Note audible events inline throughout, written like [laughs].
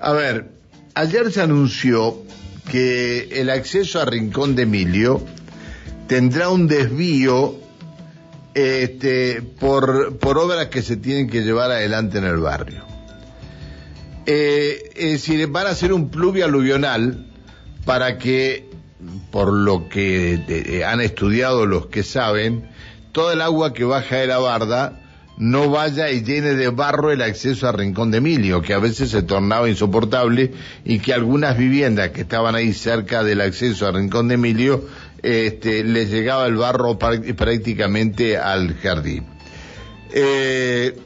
A ver, ayer se anunció que el acceso a Rincón de Emilio tendrá un desvío este, por, por obras que se tienen que llevar adelante en el barrio. Eh, es decir, van a hacer un pluvio aluvional para que, por lo que eh, han estudiado los que saben, toda el agua que baja de la barda no vaya y llene de barro el acceso a Rincón de Emilio, que a veces se tornaba insoportable y que algunas viviendas que estaban ahí cerca del acceso a Rincón de Emilio este, les llegaba el barro prácticamente al jardín. Eh,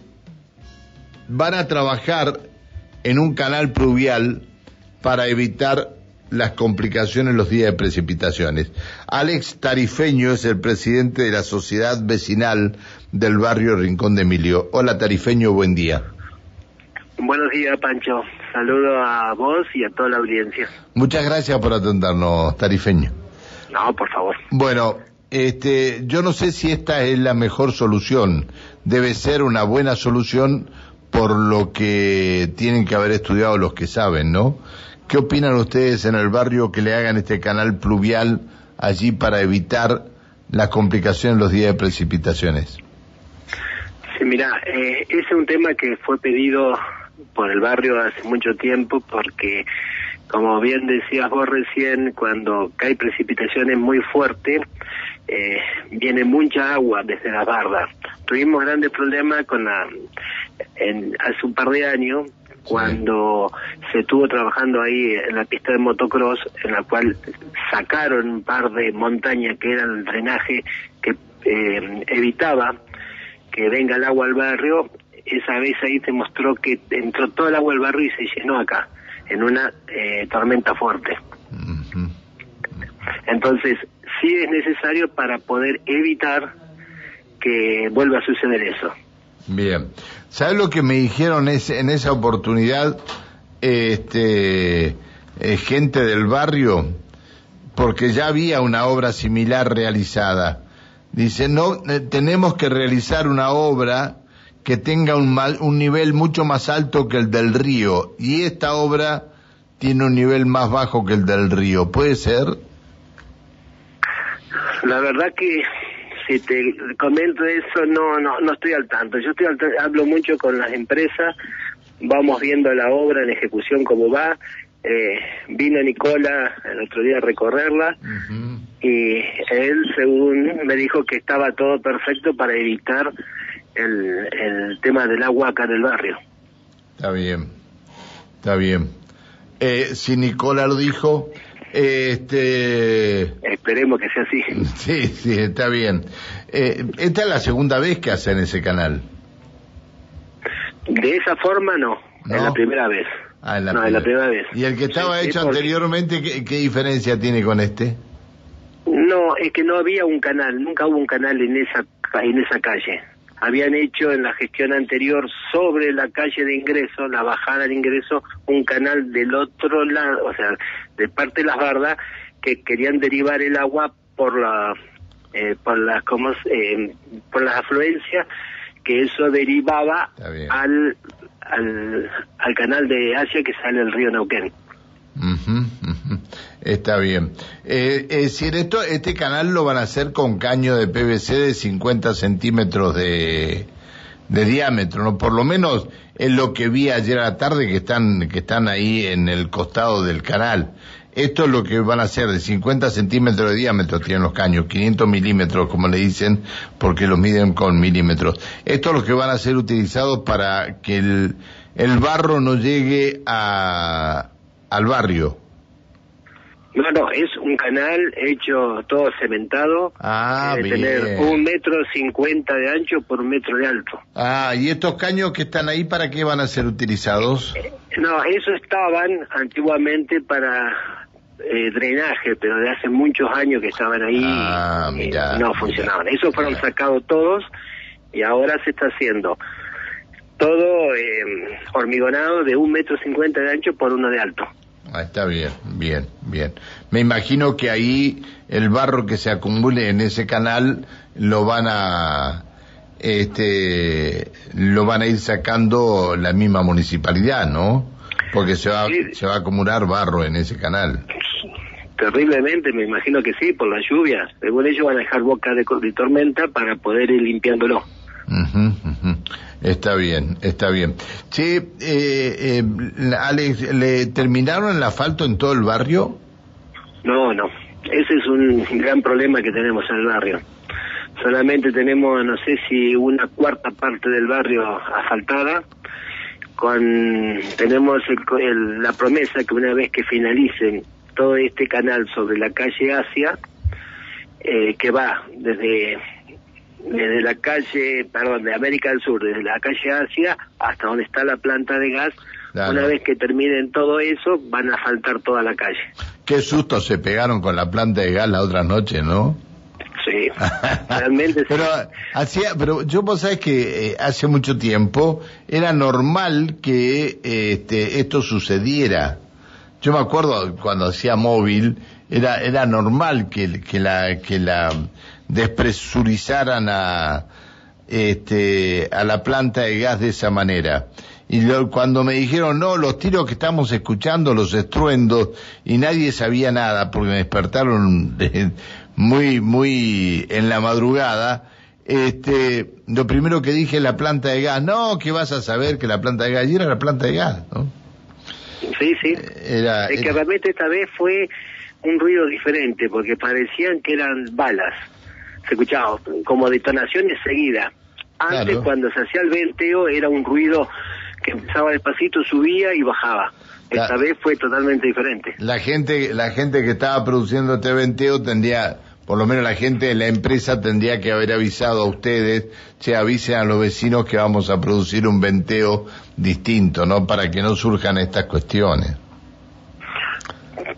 van a trabajar en un canal pluvial para evitar las complicaciones los días de precipitaciones. Alex Tarifeño es el presidente de la sociedad vecinal del barrio Rincón de Emilio. Hola Tarifeño, buen día. Buenos días, Pancho. Saludo a vos y a toda la audiencia. Muchas gracias por atendernos, Tarifeño. No, por favor. Bueno, este, yo no sé si esta es la mejor solución. Debe ser una buena solución por lo que tienen que haber estudiado los que saben, ¿no? ¿Qué opinan ustedes en el barrio que le hagan este canal pluvial allí para evitar la complicación en los días de precipitaciones? Sí, mira, eh, ese es un tema que fue pedido por el barrio hace mucho tiempo porque, como bien decías vos recién, cuando cae precipitaciones muy fuerte, eh, viene mucha agua desde la barda. Tuvimos grandes problemas con la, en, hace un par de años cuando se estuvo trabajando ahí en la pista de motocross, en la cual sacaron un par de montañas que eran el drenaje que eh, evitaba que venga el agua al barrio, esa vez ahí se mostró que entró todo el agua al barrio y se llenó acá, en una eh, tormenta fuerte. Entonces, sí es necesario para poder evitar que vuelva a suceder eso. Bien. ¿Sabes lo que me dijeron en esa oportunidad este, eh, gente del barrio? Porque ya había una obra similar realizada. Dice, no, eh, tenemos que realizar una obra que tenga un, un nivel mucho más alto que el del río. Y esta obra tiene un nivel más bajo que el del río. ¿Puede ser? La verdad que si te comento eso, no, no, no estoy al tanto. Yo estoy hablo mucho con las empresas, vamos viendo la obra en ejecución cómo va. Eh, vino Nicola el otro día a recorrerla y él, según me dijo que estaba todo perfecto para evitar el, el tema del agua acá en el barrio. Está bien, está bien. Eh, si Nicola lo dijo, este... Esperemos que sea así. [laughs] Sí, sí, está bien. Eh, esta es la segunda vez que hacen ese canal. De esa forma no, es la primera vez. Ah, la no, es la primera vez. ¿Y el que estaba hecho anteriormente, ¿qué, ¿qué, diferencia tiene con este? No, es que no había un canal, nunca hubo un canal en esa en esa calle habían hecho en la gestión anterior sobre la calle de ingreso, la bajada de ingreso, un canal del otro lado, o sea, de parte de las bardas, que querían derivar el agua por la eh, por las como eh, por las afluencias que eso derivaba al, al al canal de Asia que sale el río Neuquén. Está bien. Eh, es decir, esto, este canal lo van a hacer con caño de PVC de 50 centímetros de, de diámetro, ¿no? Por lo menos es lo que vi ayer a la tarde que están, que están ahí en el costado del canal. Esto es lo que van a hacer, de 50 centímetros de diámetro tienen los caños, 500 milímetros como le dicen, porque los miden con milímetros. Esto es lo que van a ser utilizados para que el, el barro no llegue a, al barrio. No, no, es un canal hecho todo cementado. Ah, tener un metro cincuenta de ancho por un metro de alto. Ah, ¿y estos caños que están ahí para qué van a ser utilizados? Eh, no, eso estaban antiguamente para eh, drenaje, pero de hace muchos años que estaban ahí ah, y no funcionaban. Esos fueron sacados todos y ahora se está haciendo todo eh, hormigonado de un metro cincuenta de ancho por uno de alto. Ah, está bien, bien, bien. Me imagino que ahí el barro que se acumule en ese canal lo van a este lo van a ir sacando la misma municipalidad, ¿no? Porque se va, se va a acumular barro en ese canal. Terriblemente, me imagino que sí, por las lluvias. Según ellos van a dejar boca de, tormenta para poder ir limpiándolo. Está bien, está bien. Sí, eh, eh, Alex, ¿le terminaron el asfalto en todo el barrio? No, no. Ese es un gran problema que tenemos en el barrio. Solamente tenemos, no sé si una cuarta parte del barrio asfaltada. Con, tenemos la promesa que una vez que finalicen todo este canal sobre la calle Asia, eh, que va desde desde la calle, perdón, de América del Sur, desde la calle Asia hasta donde está la planta de gas. Una vez que terminen todo eso, van a faltar toda la calle. Qué susto se pegaron con la planta de gas la otra noche, ¿no? Sí, [laughs] realmente pero hacía, pero yo vos sabés que eh, hace mucho tiempo era normal que este, esto sucediera. Yo me acuerdo cuando hacía móvil, era, era normal que, que la, que la despresurizaran a, este, a la planta de gas de esa manera. Y cuando me dijeron, no, los tiros que estamos escuchando, los estruendos, y nadie sabía nada, porque me despertaron muy, muy en la madrugada, este, lo primero que dije la planta de gas, no, que vas a saber que la planta de gas, y era la planta de gas, ¿no? Sí, sí. Era, es que realmente esta vez fue un ruido diferente, porque parecían que eran balas se escuchaba como detonaciones seguidas. Antes, cuando se hacía el venteo, era un ruido que empezaba despacito, subía y bajaba. Esta vez fue totalmente diferente. La gente, la gente que estaba produciendo este venteo tendría, por lo menos la gente de la empresa tendría que haber avisado a ustedes, se avisen a los vecinos que vamos a producir un venteo distinto, ¿no? Para que no surjan estas cuestiones.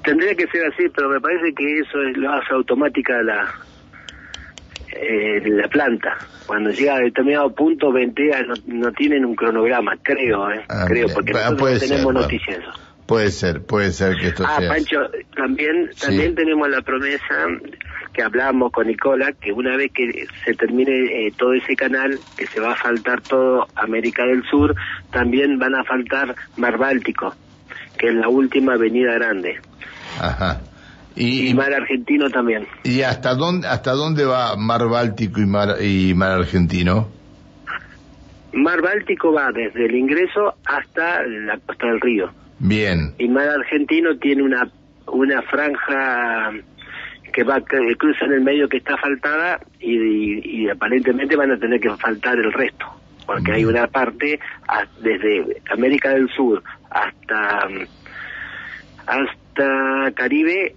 Tendría que ser así, pero me parece que eso es lo hace automática la, eh, la planta. Cuando llega a determinado punto, ventea, no, tienen un cronograma, creo, eh, ah, creo, porque nosotros tenemos noticias. Puede ser, puede ser que esto ah, Pancho, también, también tenemos la promesa que hablamos con Nicola, que una vez que se termine eh, todo ese canal, que se va a faltar todo América del Sur, también van a faltar Mar Báltico, que es la última avenida grande. Ajá. Y, mar argentino también. ¿Y hasta dónde, hasta dónde va mar Báltico y mar, y mar argentino? Mar Báltico va desde el ingreso hasta la costa del río. Bien. Y mar argentino tiene una, una franja que va que cruza en el medio que está faltada y, aparentemente van a tener que faltar el resto porque hay una parte desde América del Sur hasta hasta Caribe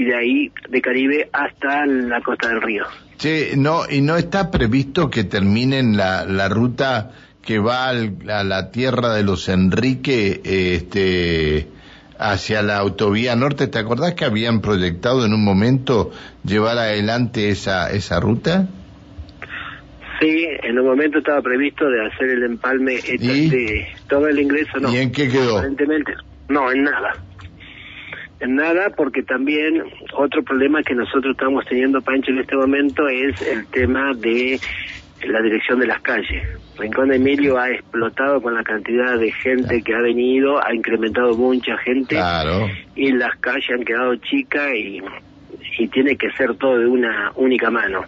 y de ahí de Caribe hasta la costa del río. Sí, no, y no está previsto que terminen la, la ruta que va a la tierra de los Enrique, este, hacia la autovía norte. ¿Te acordás que habían proyectado en un momento llevar adelante esa, esa ruta? Sí, en un momento estaba previsto de hacer el empalme de todo el ingreso, no. ¿Y en qué quedó? Aparentemente, no, en nada nada, porque también otro problema que nosotros estamos teniendo, Pancho, en este momento es el tema de la dirección de las calles. Rincón de Emilio ha explotado con la cantidad de gente que ha venido, ha incrementado mucha gente y las calles han quedado chicas y, y tiene que ser todo de una única mano.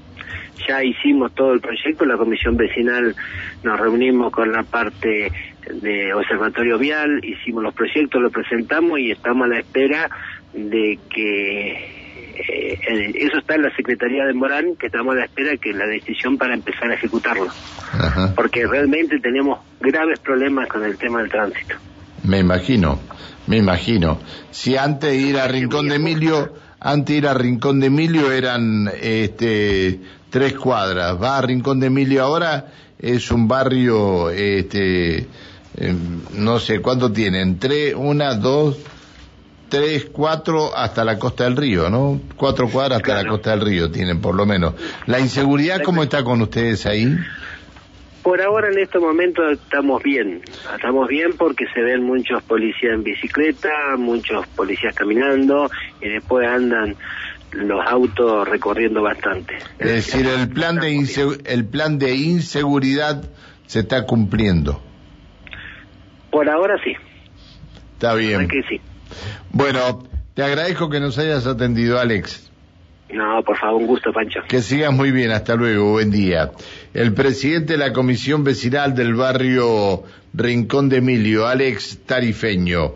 Ya hicimos todo el proyecto, la comisión vecinal nos reunimos con la parte de Observatorio Vial, hicimos los proyectos, los presentamos y estamos a la espera de que eh, eso está en la Secretaría de Morán, que estamos a la espera que la decisión para empezar a ejecutarlo. Porque realmente tenemos graves problemas con el tema del tránsito. Me imagino, me imagino. Si antes de ir a Rincón de Emilio, antes de ir a Rincón de Emilio eran este tres cuadras, va a Rincón de Emilio ahora es un barrio este no sé cuánto tienen, tres, una, dos, tres, cuatro hasta la costa del río, ¿no? Cuatro cuadras hasta la costa del río tienen por lo menos. ¿La inseguridad cómo está con ustedes ahí? Por ahora en estos momentos estamos bien, estamos bien porque se ven muchos policías en bicicleta, muchos policías caminando y después andan los autos recorriendo bastante. Es decir, el plan de el plan de inseguridad se está cumpliendo. Por ahora sí. Está bien. que sí. Bueno, te agradezco que nos hayas atendido, Alex. No, por favor, un gusto, Pancho. Que sigas muy bien, hasta luego, buen día. El presidente de la Comisión Vecinal del barrio Rincón de Emilio, Alex Tarifeño.